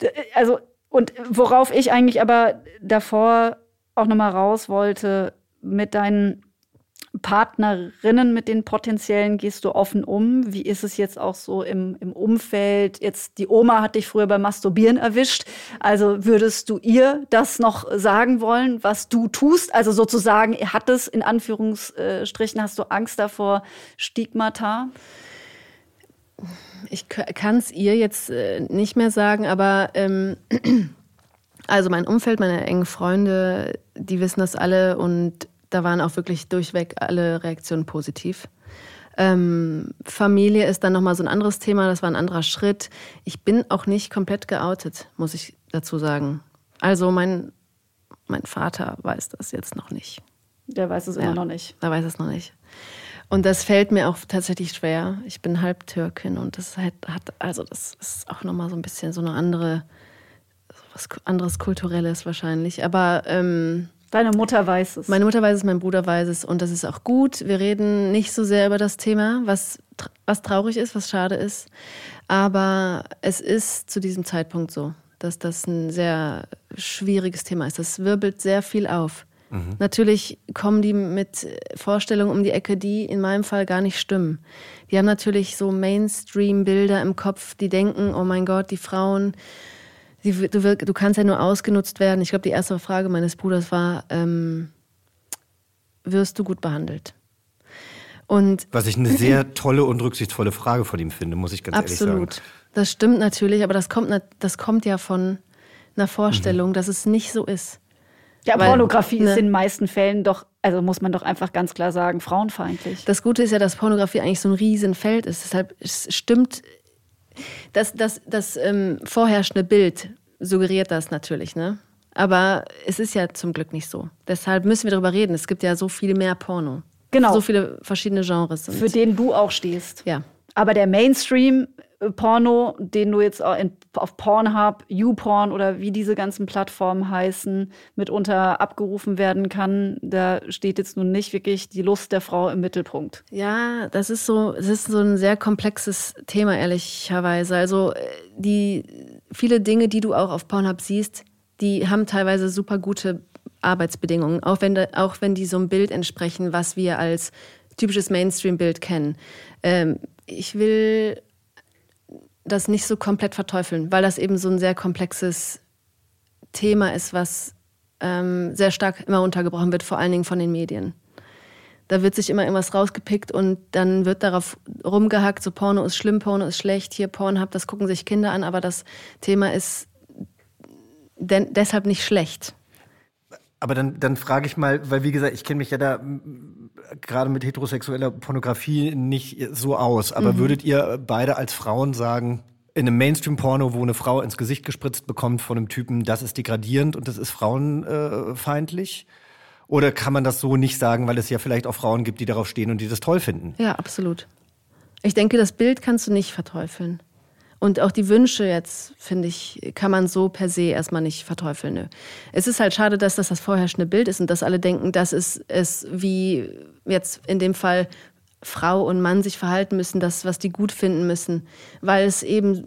D- Also, und worauf ich eigentlich aber davor auch nochmal raus wollte, mit deinen Partnerinnen, mit den potenziellen gehst du offen um. Wie ist es jetzt auch so im, im Umfeld? Jetzt, die Oma hat dich früher beim Masturbieren erwischt. Also würdest du ihr das noch sagen wollen, was du tust? Also sozusagen, hat es in Anführungsstrichen, hast du Angst davor, Stigmata? Ich kann es ihr jetzt äh, nicht mehr sagen, aber ähm, also mein Umfeld, meine engen Freunde, die wissen das alle und da waren auch wirklich durchweg alle Reaktionen positiv. Ähm, Familie ist dann nochmal so ein anderes Thema, das war ein anderer Schritt. Ich bin auch nicht komplett geoutet, muss ich dazu sagen. Also mein, mein Vater weiß das jetzt noch nicht. Der weiß es immer Ja, noch nicht. Er weiß es noch nicht. Und das fällt mir auch tatsächlich schwer. Ich bin halb Türkin und das hat, hat also das ist auch nochmal so ein bisschen so eine andere, so was anderes Kulturelles wahrscheinlich. Aber ähm, Deine Mutter weiß es. meine Mutter weiß es, mein Bruder weiß es und das ist auch gut. Wir reden nicht so sehr über das Thema, was, was traurig ist, was schade ist. Aber es ist zu diesem Zeitpunkt so, dass das ein sehr schwieriges Thema ist. Das wirbelt sehr viel auf. Natürlich kommen die mit Vorstellungen um die Ecke, die in meinem Fall gar nicht stimmen. Die haben natürlich so Mainstream-Bilder im Kopf, die denken, oh mein Gott, die Frauen, die, du, du kannst ja nur ausgenutzt werden. Ich glaube, die erste Frage meines Bruders war, ähm, wirst du gut behandelt? Und Was ich eine sehr tolle und rücksichtsvolle Frage von ihm finde, muss ich ganz ehrlich absolut, sagen. das stimmt natürlich, aber das kommt, das kommt ja von einer Vorstellung, dass es nicht so ist. Ja, Weil, Pornografie ne? ist in den meisten Fällen doch, also muss man doch einfach ganz klar sagen, frauenfeindlich. Das Gute ist ja, dass Pornografie eigentlich so ein Riesenfeld ist. Deshalb es stimmt, das, das, das ähm, vorherrschende Bild suggeriert das natürlich, ne? Aber es ist ja zum Glück nicht so. Deshalb müssen wir darüber reden. Es gibt ja so viel mehr Porno. Genau. So viele verschiedene Genres. Für den du auch stehst. ja. Aber der Mainstream-Porno, den du jetzt in, auf Pornhub, YouPorn oder wie diese ganzen Plattformen heißen, mitunter abgerufen werden kann, da steht jetzt nun nicht wirklich die Lust der Frau im Mittelpunkt. Ja, das ist so, es ist so ein sehr komplexes Thema, ehrlicherweise. Also äh, die viele Dinge, die du auch auf Pornhub siehst, die haben teilweise super gute Arbeitsbedingungen, auch wenn, auch wenn die so einem Bild entsprechen, was wir als typisches Mainstream-Bild kennen. Ähm, ich will das nicht so komplett verteufeln, weil das eben so ein sehr komplexes Thema ist, was ähm, sehr stark immer untergebrochen wird, vor allen Dingen von den Medien. Da wird sich immer irgendwas rausgepickt und dann wird darauf rumgehackt, so Porno ist schlimm, Porno ist schlecht, hier Pornhub, das gucken sich Kinder an, aber das Thema ist deshalb nicht schlecht. Aber dann, dann frage ich mal, weil wie gesagt, ich kenne mich ja da gerade mit heterosexueller Pornografie nicht so aus. Aber würdet ihr beide als Frauen sagen, in einem Mainstream-Porno, wo eine Frau ins Gesicht gespritzt bekommt von einem Typen, das ist degradierend und das ist frauenfeindlich? Oder kann man das so nicht sagen, weil es ja vielleicht auch Frauen gibt, die darauf stehen und die das toll finden? Ja, absolut. Ich denke, das Bild kannst du nicht verteufeln. Und auch die Wünsche jetzt, finde ich, kann man so per se erstmal nicht verteufeln. Nö. Es ist halt schade, dass das das vorherrschende Bild ist und dass alle denken, das ist es, wie jetzt in dem Fall Frau und Mann sich verhalten müssen, das, was die gut finden müssen, weil es eben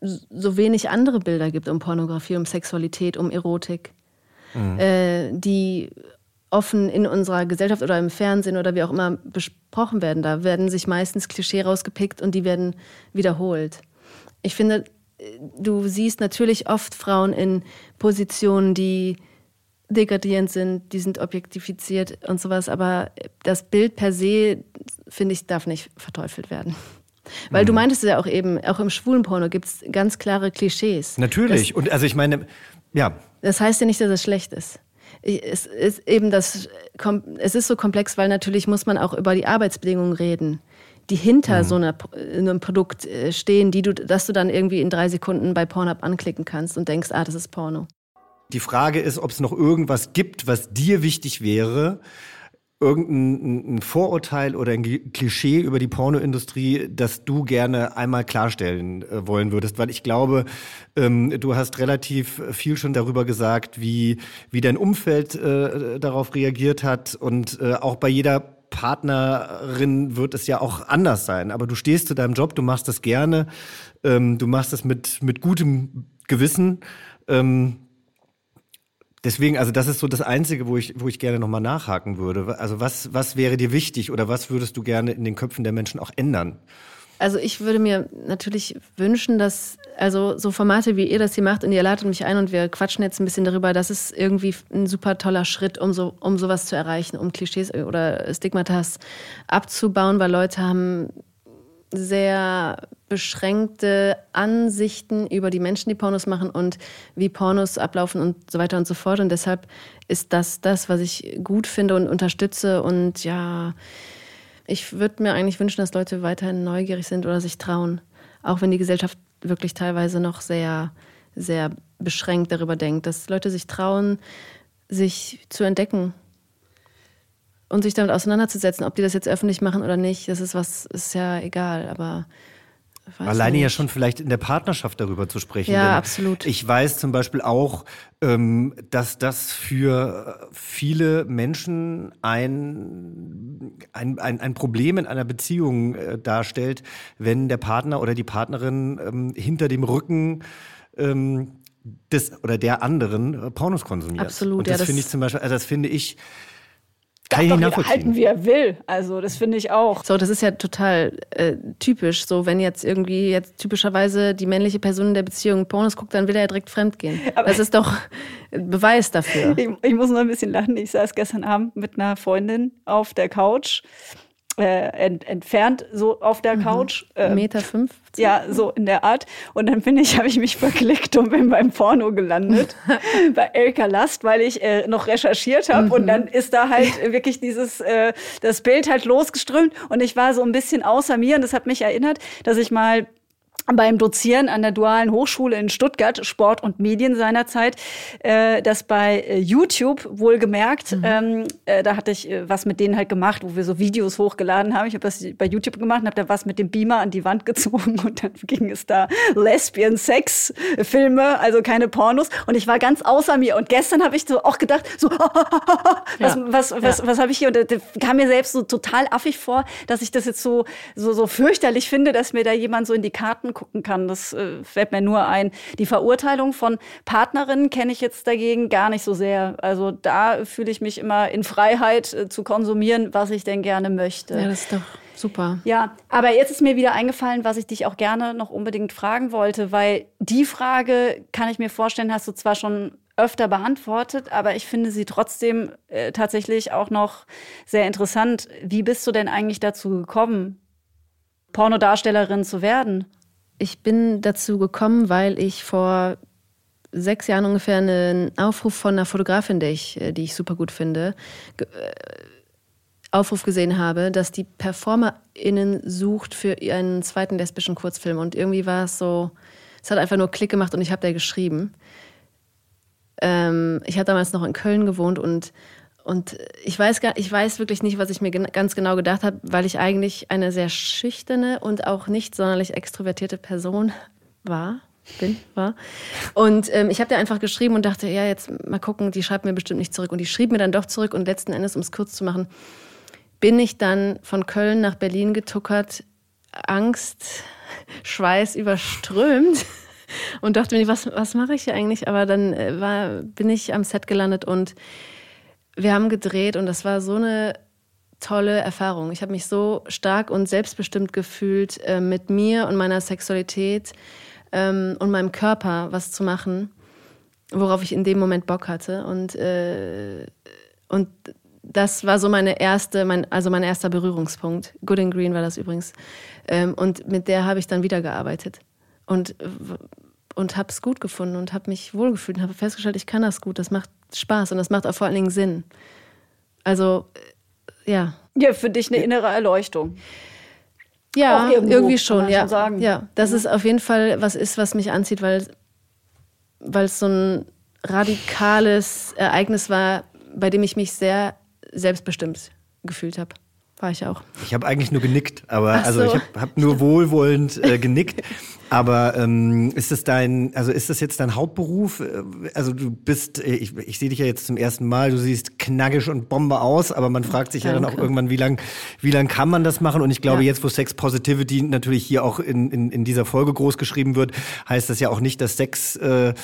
so wenig andere Bilder gibt um Pornografie, um Sexualität, um Erotik, äh, die offen in unserer Gesellschaft oder im Fernsehen oder wie auch immer besprochen werden. Da werden sich meistens Klischee rausgepickt und die werden wiederholt. Ich finde, du siehst natürlich oft Frauen in Positionen, die degradierend sind, die sind objektifiziert und sowas, aber das Bild per se, finde ich, darf nicht verteufelt werden. Weil du meintest ja auch eben, auch im schwulen Porno gibt es ganz klare Klischees. Natürlich. und also ich meine, ja, Das heißt ja nicht, dass es schlecht ist. Es ist eben das, es ist so komplex, weil natürlich muss man auch über die Arbeitsbedingungen reden, die hinter so einer, einem Produkt äh, stehen, die du, dass du dann irgendwie in drei Sekunden bei Pornhub anklicken kannst und denkst, ah, das ist Porno. Die Frage ist, ob es noch irgendwas gibt, was dir wichtig wäre, irgendein ein Vorurteil oder ein Klischee über die Pornoindustrie, das du gerne einmal klarstellen äh, wollen würdest, weil ich glaube, ähm, du hast relativ viel schon darüber gesagt, wie wie dein Umfeld äh, darauf reagiert hat und äh, auch bei jeder Partnerin wird es ja auch anders sein. Aber du stehst zu deinem Job, du machst das gerne, ähm, du machst das mit mit gutem Gewissen. Ähm, Deswegen, also das ist so das Einzige, wo ich, wo ich gerne nochmal nachhaken würde. Also was, was wäre dir wichtig oder was würdest du gerne in den Köpfen der Menschen auch ändern? Also ich würde mir natürlich wünschen, dass, also so Formate wie ihr das hier macht und ihr ladet mich ein und wir quatschen jetzt ein bisschen darüber, das ist irgendwie ein super toller Schritt, um, so, um sowas zu erreichen, um Klischees oder Stigmatas abzubauen, weil Leute haben sehr beschränkte Ansichten über die Menschen, die Pornos machen und wie Pornos ablaufen und so weiter und so fort. Und deshalb ist das das, was ich gut finde und unterstütze. Und ja, ich würde mir eigentlich wünschen, dass Leute weiterhin neugierig sind oder sich trauen. Auch wenn die Gesellschaft wirklich teilweise noch sehr, sehr beschränkt darüber denkt. Dass Leute sich trauen, sich zu entdecken und sich damit auseinanderzusetzen. Ob die das jetzt öffentlich machen oder nicht, das ist was, ist ja egal. Aber Alleine nicht. ja schon vielleicht in der Partnerschaft darüber zu sprechen. Ja, absolut. Ich weiß zum Beispiel auch, ähm, dass das für viele Menschen ein, ein, ein, ein Problem in einer Beziehung äh, darstellt, wenn der Partner oder die Partnerin ähm, hinter dem Rücken ähm, des oder der anderen äh, Pornos konsumiert. Absolut, Und ja, das, das- finde ich zum Beispiel, also das finde ich, kann doch jeder halten, wie er will. Also das finde ich auch. So, das ist ja total äh, typisch. So, wenn jetzt irgendwie jetzt typischerweise die männliche Person in der Beziehung Pornos guckt, dann will er ja direkt fremdgehen. Das ist doch ein Beweis dafür. Ich, ich muss nur ein bisschen lachen. Ich saß gestern Abend mit einer Freundin auf der Couch äh, ent, entfernt, so auf der mhm. Couch. Ähm, Meter fünf. Ja, so in der Art. Und dann bin ich, habe ich mich verklickt und bin beim Porno gelandet bei Elka Last, weil ich äh, noch recherchiert habe. Mhm. Und dann ist da halt wirklich dieses, äh, das Bild halt losgeströmt. Und ich war so ein bisschen außer mir. Und das hat mich erinnert, dass ich mal beim Dozieren an der Dualen Hochschule in Stuttgart, Sport und Medien seinerzeit, äh, das bei äh, YouTube wohlgemerkt, mhm. ähm, äh, da hatte ich äh, was mit denen halt gemacht, wo wir so Videos hochgeladen haben. Ich habe das bei YouTube gemacht und habe da was mit dem Beamer an die Wand gezogen und dann ging es da Lesbian Sex Filme, also keine Pornos und ich war ganz außer mir und gestern habe ich so auch gedacht, so was ja. was was, ja. was habe ich hier und das kam mir selbst so total affig vor, dass ich das jetzt so so so fürchterlich finde, dass mir da jemand so in die Karten angucken kann. Das äh, fällt mir nur ein. Die Verurteilung von Partnerinnen kenne ich jetzt dagegen gar nicht so sehr. Also da fühle ich mich immer in Freiheit äh, zu konsumieren, was ich denn gerne möchte. Ja, das ist doch Super. Ja, aber jetzt ist mir wieder eingefallen, was ich dich auch gerne noch unbedingt fragen wollte, weil die Frage, kann ich mir vorstellen, hast du zwar schon öfter beantwortet, aber ich finde sie trotzdem äh, tatsächlich auch noch sehr interessant. Wie bist du denn eigentlich dazu gekommen, Pornodarstellerin zu werden? Ich bin dazu gekommen, weil ich vor sechs Jahren ungefähr einen Aufruf von einer Fotografin, die ich, äh, die ich super gut finde, äh, Aufruf gesehen habe, dass die PerformerInnen sucht für einen zweiten lesbischen Kurzfilm. Und irgendwie war es so, es hat einfach nur Klick gemacht und ich habe da geschrieben. Ähm, ich hatte damals noch in Köln gewohnt und und ich weiß, gar, ich weiß wirklich nicht, was ich mir ganz genau gedacht habe, weil ich eigentlich eine sehr schüchterne und auch nicht sonderlich extrovertierte Person war. Bin, war. Und ähm, ich habe dir einfach geschrieben und dachte, ja, jetzt mal gucken, die schreibt mir bestimmt nicht zurück. Und die schrieb mir dann doch zurück und letzten Endes, um es kurz zu machen, bin ich dann von Köln nach Berlin getuckert, Angst, Schweiß überströmt und dachte mir, was, was mache ich hier eigentlich? Aber dann äh, war, bin ich am Set gelandet und wir haben gedreht und das war so eine tolle Erfahrung. Ich habe mich so stark und selbstbestimmt gefühlt, äh, mit mir und meiner Sexualität ähm, und meinem Körper was zu machen, worauf ich in dem Moment Bock hatte. Und, äh, und das war so meine erste, mein, also mein erster Berührungspunkt. Good and Green war das übrigens. Ähm, und mit der habe ich dann wieder gearbeitet. Und und habe es gut gefunden und habe mich wohlgefühlt und habe festgestellt, ich kann das gut, das macht Spaß und das macht auch vor allen Dingen Sinn. Also, äh, ja. Ja, für dich eine innere Erleuchtung. Ja, irgendwie schon, ja. Schon ja, das ja. ist auf jeden Fall was ist, was mich anzieht, weil es so ein radikales Ereignis war, bei dem ich mich sehr selbstbestimmt gefühlt habe. War ich auch. Ich habe eigentlich nur genickt, aber so. also ich habe hab nur wohlwollend äh, genickt. Aber ähm, ist das dein, also ist das jetzt dein Hauptberuf? Äh, also du bist, äh, ich, ich sehe dich ja jetzt zum ersten Mal, du siehst knackig und Bombe aus, aber man fragt sich Danke. ja dann auch irgendwann, wie lang, wie lang kann man das machen? Und ich glaube, ja. jetzt, wo Sex Positivity natürlich hier auch in, in, in dieser Folge groß geschrieben wird, heißt das ja auch nicht, dass Sex äh,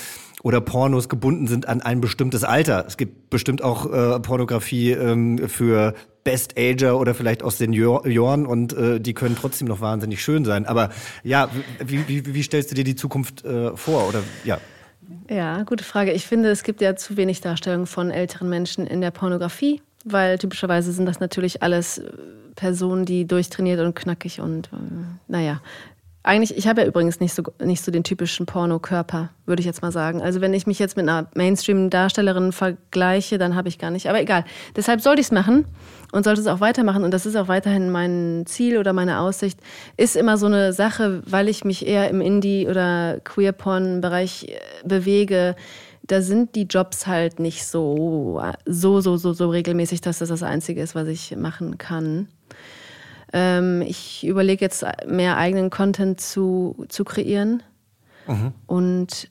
oder Pornos gebunden sind an ein bestimmtes Alter. Es gibt bestimmt auch äh, Pornografie ähm, für Best Ager oder vielleicht auch Senioren und äh, die können trotzdem noch wahnsinnig schön sein. Aber ja, wie, wie, wie stellst du dir die Zukunft äh, vor? Oder ja. Ja, gute Frage. Ich finde, es gibt ja zu wenig Darstellungen von älteren Menschen in der Pornografie, weil typischerweise sind das natürlich alles äh, Personen, die durchtrainiert und knackig und äh, naja, eigentlich, ich habe ja übrigens nicht so, nicht so den typischen Porno-Körper, würde ich jetzt mal sagen. Also wenn ich mich jetzt mit einer Mainstream-Darstellerin vergleiche, dann habe ich gar nicht. Aber egal. Deshalb sollte ich es machen und sollte es auch weitermachen. Und das ist auch weiterhin mein Ziel oder meine Aussicht. Ist immer so eine Sache, weil ich mich eher im Indie- oder Queer-Porn-Bereich äh, bewege. Da sind die Jobs halt nicht so, so, so, so, so regelmäßig, dass das das Einzige ist, was ich machen kann. Ähm, ich überlege jetzt mehr eigenen Content zu, zu kreieren. Mhm. Und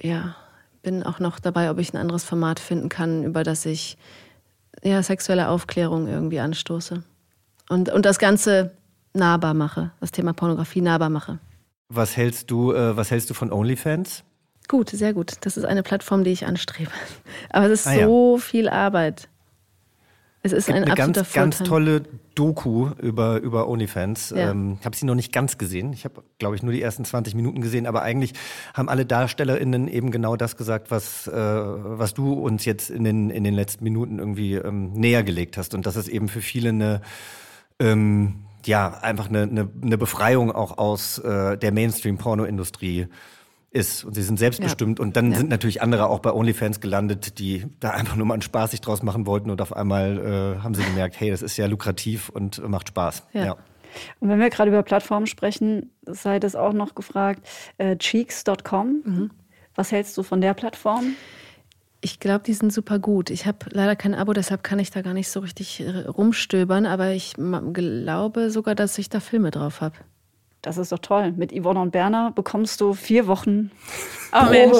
ja, bin auch noch dabei, ob ich ein anderes Format finden kann, über das ich ja, sexuelle Aufklärung irgendwie anstoße. Und, und das Ganze nahbar mache, das Thema Pornografie nahbar mache. Was hältst du, äh, was hältst du von OnlyFans? Gut, sehr gut. Das ist eine Plattform, die ich anstrebe. Aber es ist ah, so ja. viel Arbeit. Es ist ein eine ganz, ganz tolle Doku über, über OnlyFans. Ja. Ähm, ich habe sie noch nicht ganz gesehen. Ich habe, glaube ich, nur die ersten 20 Minuten gesehen. Aber eigentlich haben alle DarstellerInnen eben genau das gesagt, was, äh, was du uns jetzt in den, in den letzten Minuten irgendwie ähm, näher gelegt hast. Und dass es eben für viele eine ähm, ja, einfach eine, eine, eine Befreiung auch aus äh, der Mainstream-Pornoindustrie ist. Und sie sind selbstbestimmt. Ja. Und dann ja. sind natürlich andere auch bei OnlyFans gelandet, die da einfach nur mal einen Spaß sich draus machen wollten. Und auf einmal äh, haben sie gemerkt, hey, das ist ja lukrativ und macht Spaß. Ja. ja. Und wenn wir gerade über Plattformen sprechen, sei das auch noch gefragt, äh, cheeks.com. Mhm. Was hältst du von der Plattform? Ich glaube, die sind super gut. Ich habe leider kein Abo, deshalb kann ich da gar nicht so richtig äh, rumstöbern, aber ich glaube sogar, dass ich da Filme drauf habe. Das ist doch toll. Mit Yvonne und Berner bekommst du vier Wochen. Oh Mensch.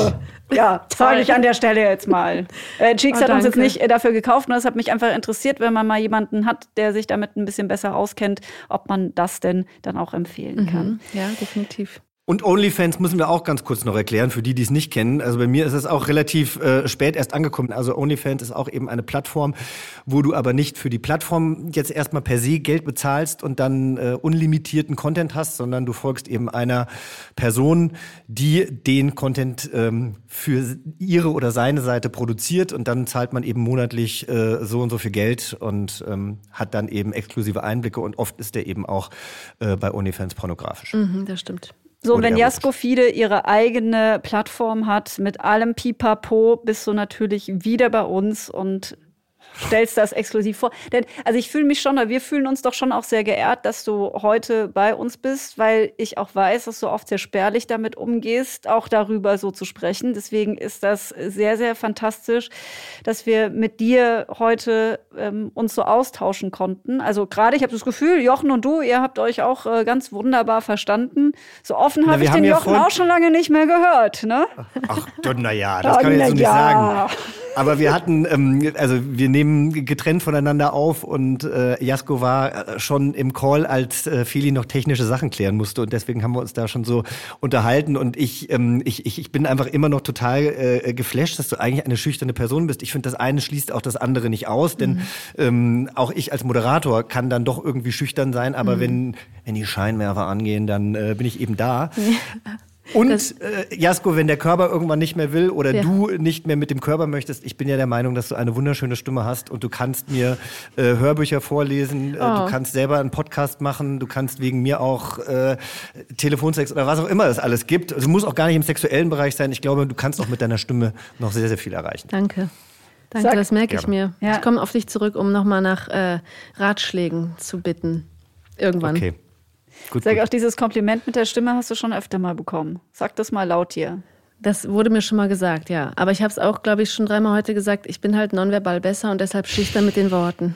Ja, sage ich an der Stelle jetzt mal. Äh, Cheeks oh, hat uns jetzt nicht äh, dafür gekauft, nur es hat mich einfach interessiert, wenn man mal jemanden hat, der sich damit ein bisschen besser auskennt, ob man das denn dann auch empfehlen kann. Mhm. Ja, definitiv. Und OnlyFans müssen wir auch ganz kurz noch erklären, für die, die es nicht kennen. Also bei mir ist es auch relativ äh, spät erst angekommen. Also OnlyFans ist auch eben eine Plattform, wo du aber nicht für die Plattform jetzt erstmal per se Geld bezahlst und dann äh, unlimitierten Content hast, sondern du folgst eben einer Person, die den Content ähm, für ihre oder seine Seite produziert und dann zahlt man eben monatlich äh, so und so viel Geld und ähm, hat dann eben exklusive Einblicke und oft ist der eben auch äh, bei OnlyFans pornografisch. Mhm, das stimmt. So, wenn Jasko Fide ihre eigene Plattform hat, mit allem Pipapo, bist du natürlich wieder bei uns und stellst das exklusiv vor. Denn, also ich fühle mich schon, wir fühlen uns doch schon auch sehr geehrt, dass du heute bei uns bist, weil ich auch weiß, dass du oft sehr spärlich damit umgehst, auch darüber so zu sprechen. Deswegen ist das sehr, sehr fantastisch, dass wir mit dir heute ähm, uns so austauschen konnten. Also gerade, ich habe das Gefühl, Jochen und du, ihr habt euch auch äh, ganz wunderbar verstanden. So offen habe ich den Jochen auch schon lange nicht mehr gehört. Ne? Ach, naja, das kann ich jetzt so nicht sagen. Aber wir hatten, ähm, also wir nehmen getrennt voneinander auf und äh, Jasko war äh, schon im Call, als äh, Feli noch technische Sachen klären musste und deswegen haben wir uns da schon so unterhalten und ich, ähm, ich, ich, ich bin einfach immer noch total äh, geflasht, dass du eigentlich eine schüchterne Person bist. Ich finde, das eine schließt auch das andere nicht aus, denn mhm. ähm, auch ich als Moderator kann dann doch irgendwie schüchtern sein, aber mhm. wenn, wenn die Scheinwerfer angehen, dann äh, bin ich eben da. Ja. Und äh, Jasko, wenn der Körper irgendwann nicht mehr will oder ja. du nicht mehr mit dem Körper möchtest, ich bin ja der Meinung, dass du eine wunderschöne Stimme hast und du kannst mir äh, Hörbücher vorlesen, äh, du oh. kannst selber einen Podcast machen, du kannst wegen mir auch äh, Telefonsex oder was auch immer es alles gibt. Also muss auch gar nicht im sexuellen Bereich sein. Ich glaube, du kannst auch mit deiner Stimme noch sehr, sehr viel erreichen. Danke. Danke, Sag. das merke ich mir. Ja. Ich komme auf dich zurück, um nochmal nach äh, Ratschlägen zu bitten. Irgendwann. Okay. Gut, Sag gut. auch dieses Kompliment mit der Stimme hast du schon öfter mal bekommen. Sag das mal laut hier. Das wurde mir schon mal gesagt, ja. Aber ich habe es auch, glaube ich, schon dreimal heute gesagt. Ich bin halt nonverbal besser und deshalb schüchtern mit den Worten.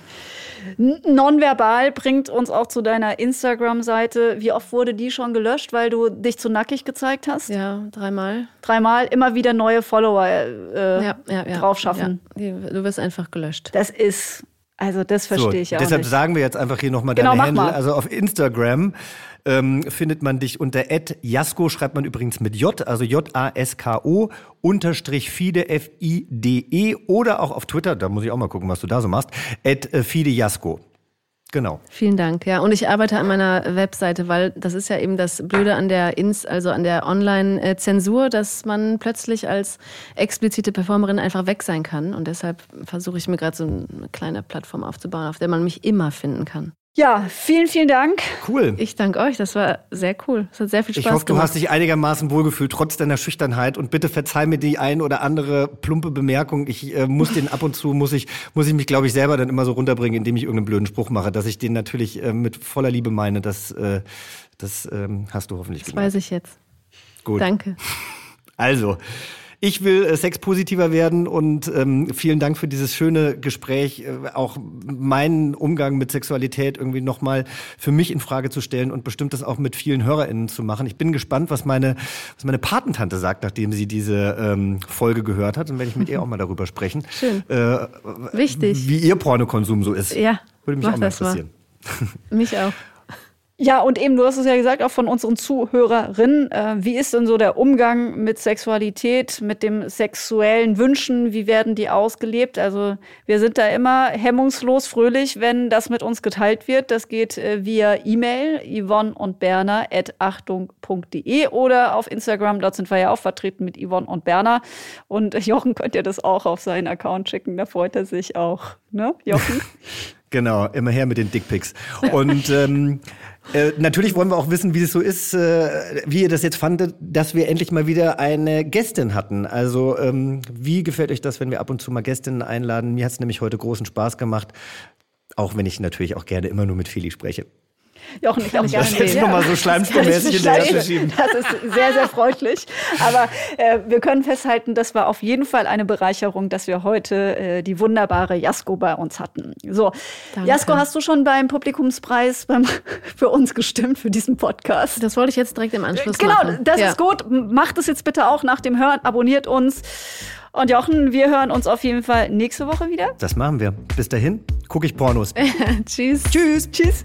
Nonverbal bringt uns auch zu deiner Instagram-Seite. Wie oft wurde die schon gelöscht, weil du dich zu nackig gezeigt hast? Ja, dreimal. Dreimal immer wieder neue Follower äh, ja, ja, ja, drauf schaffen. du wirst einfach gelöscht. Das ist also das verstehe so, ich auch Deshalb nicht. sagen wir jetzt einfach hier nochmal genau, deine Handle. Mal. Also auf Instagram ähm, findet man dich unter Jasko, schreibt man übrigens mit J, also J-A-S-K-O, unterstrich Fide, F-I-D-E oder auch auf Twitter, da muss ich auch mal gucken, was du da so machst, at äh, Fide Jasko. Genau. Vielen Dank. Ja, und ich arbeite an meiner Webseite, weil das ist ja eben das Blöde an der Ins, also an der Online-Zensur, dass man plötzlich als explizite Performerin einfach weg sein kann. Und deshalb versuche ich mir gerade so eine kleine Plattform aufzubauen, auf der man mich immer finden kann. Ja, vielen, vielen Dank. Cool. Ich danke euch, das war sehr cool. Es hat sehr viel Spaß gemacht. Ich hoffe, gemacht. du hast dich einigermaßen wohlgefühlt, trotz deiner Schüchternheit. Und bitte verzeih mir die ein oder andere plumpe Bemerkung. Ich äh, muss den ab und zu, muss ich, muss ich mich, glaube ich, selber dann immer so runterbringen, indem ich irgendeinen blöden Spruch mache, dass ich den natürlich äh, mit voller Liebe meine. Das, äh, das ähm, hast du hoffentlich Das gemerkt. weiß ich jetzt. Gut. Danke. Also, ich will äh, sexpositiver werden und ähm, vielen Dank für dieses schöne Gespräch, äh, auch meinen Umgang mit Sexualität irgendwie nochmal für mich in Frage zu stellen und bestimmt das auch mit vielen HörerInnen zu machen. Ich bin gespannt, was meine, was meine Patentante sagt, nachdem sie diese ähm, Folge gehört hat. Und werde ich mit ihr auch mal darüber sprechen. Schön. Äh, Wichtig. Wie ihr Pornokonsum so ist. Ja. Würde mich auch mal interessieren. Mal. mich auch. Ja, und eben, du hast es ja gesagt, auch von unseren Zuhörerinnen. Äh, wie ist denn so der Umgang mit Sexualität, mit dem sexuellen Wünschen? Wie werden die ausgelebt? Also wir sind da immer hemmungslos fröhlich, wenn das mit uns geteilt wird. Das geht äh, via E-Mail yvonne und Berner at achtung.de oder auf Instagram. Dort sind wir ja auch vertreten mit Yvonne und Berner. Und Jochen könnt ihr das auch auf seinen Account schicken. Da freut er sich auch. Ne, Jochen? Genau, immer her mit den Dickpics. Und ähm, äh, natürlich wollen wir auch wissen, wie es so ist, äh, wie ihr das jetzt fandet, dass wir endlich mal wieder eine Gästin hatten. Also ähm, wie gefällt euch das, wenn wir ab und zu mal Gästinnen einladen? Mir hat es nämlich heute großen Spaß gemacht, auch wenn ich natürlich auch gerne immer nur mit Feli spreche. Jochen, ich auch gerne Das jetzt nochmal so schleimspurmäßig hinterher zu schieben. Das ist sehr, sehr freundlich. Aber äh, wir können festhalten, das war auf jeden Fall eine Bereicherung, dass wir heute äh, die wunderbare Jasko bei uns hatten. So, Danke. Jasko, hast du schon beim Publikumspreis beim, für uns gestimmt, für diesen Podcast? Das wollte ich jetzt direkt im Anschluss Genau, machen. das Ja. ist gut. Macht es jetzt bitte auch nach dem Hören. Abonniert uns. Und Jochen, wir hören uns auf jeden Fall nächste Woche wieder. Das machen wir. Bis dahin gucke ich Pornos. Tschüss. Tschüss. Tschüss.